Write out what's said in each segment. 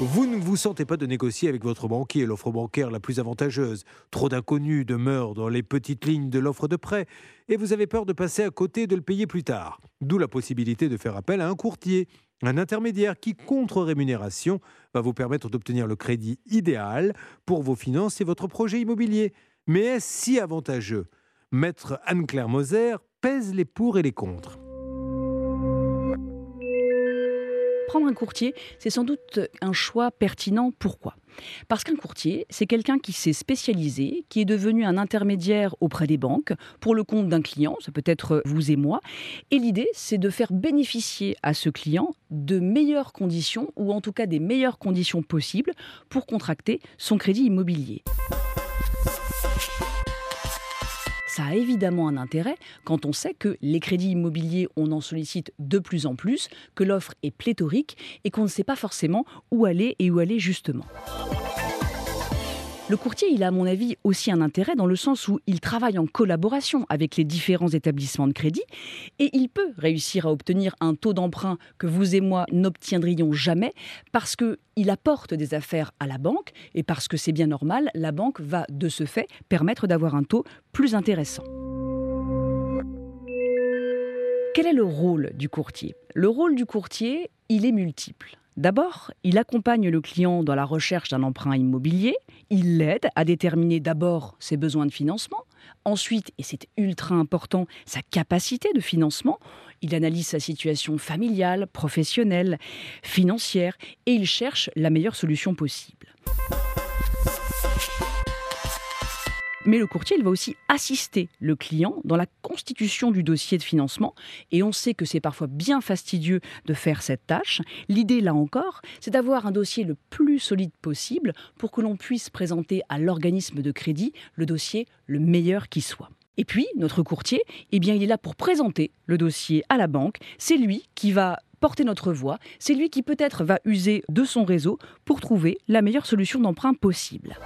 Vous ne vous sentez pas de négocier avec votre banquier l'offre bancaire la plus avantageuse. Trop d'inconnus demeurent dans les petites lignes de l'offre de prêt et vous avez peur de passer à côté de le payer plus tard. D'où la possibilité de faire appel à un courtier, un intermédiaire qui, contre rémunération, va vous permettre d'obtenir le crédit idéal pour vos finances et votre projet immobilier. Mais est-ce si avantageux? Maître Anne-Claire Moser pèse les pour et les contre. Prendre un courtier, c'est sans doute un choix pertinent. Pourquoi? Parce qu'un courtier, c'est quelqu'un qui s'est spécialisé, qui est devenu un intermédiaire auprès des banques pour le compte d'un client, ça peut être vous et moi. Et l'idée, c'est de faire bénéficier à ce client de meilleures conditions, ou en tout cas des meilleures conditions possibles pour contracter son crédit immobilier ça a évidemment un intérêt quand on sait que les crédits immobiliers, on en sollicite de plus en plus, que l'offre est pléthorique et qu'on ne sait pas forcément où aller et où aller justement. Le courtier, il a à mon avis aussi un intérêt dans le sens où il travaille en collaboration avec les différents établissements de crédit et il peut réussir à obtenir un taux d'emprunt que vous et moi n'obtiendrions jamais parce qu'il apporte des affaires à la banque et parce que c'est bien normal, la banque va de ce fait permettre d'avoir un taux plus intéressant. Quel est le rôle du courtier? Le rôle du courtier, il est multiple. D'abord, il accompagne le client dans la recherche d'un emprunt immobilier, il l'aide à déterminer d'abord ses besoins de financement, ensuite, et c'est ultra important, sa capacité de financement, il analyse sa situation familiale, professionnelle, financière, et il cherche la meilleure solution possible. Mais le courtier, va aussi assister le client dans la constitution du dossier de financement. Et on sait que c'est parfois bien fastidieux de faire cette tâche. L'idée, là encore, c'est d'avoir un dossier le plus solide possible pour que l'on puisse présenter à l'organisme de crédit le dossier le meilleur qui soit. Et puis, notre courtier, eh il est là pour présenter le dossier à la banque. C'est lui qui va porter notre voix. C'est lui qui peut-être va user de son réseau pour trouver la meilleure solution d'emprunt possible.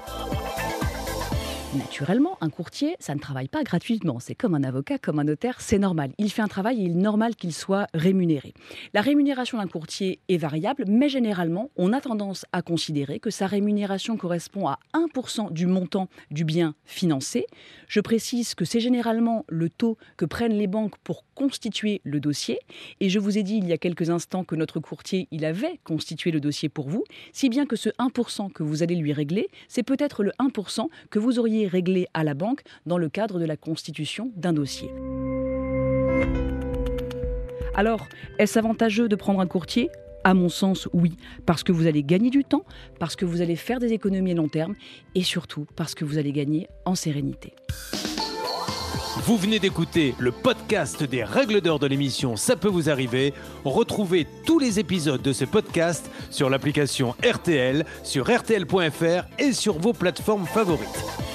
Naturellement, un courtier, ça ne travaille pas gratuitement. C'est comme un avocat, comme un notaire, c'est normal. Il fait un travail et il est normal qu'il soit rémunéré. La rémunération d'un courtier est variable, mais généralement, on a tendance à considérer que sa rémunération correspond à 1% du montant du bien financé. Je précise que c'est généralement le taux que prennent les banques pour constituer le dossier. Et je vous ai dit il y a quelques instants que notre courtier, il avait constitué le dossier pour vous, si bien que ce 1% que vous allez lui régler, c'est peut-être le 1% que vous auriez réglé à la banque dans le cadre de la constitution d'un dossier. Alors, est-ce avantageux de prendre un courtier? À mon sens, oui, parce que vous allez gagner du temps, parce que vous allez faire des économies à long terme et surtout parce que vous allez gagner en sérénité. Vous venez d'écouter le podcast des règles d'or de l'émission Ça peut vous arriver. Retrouvez tous les épisodes de ce podcast sur l'application RTL, sur rtl.fr et sur vos plateformes favorites.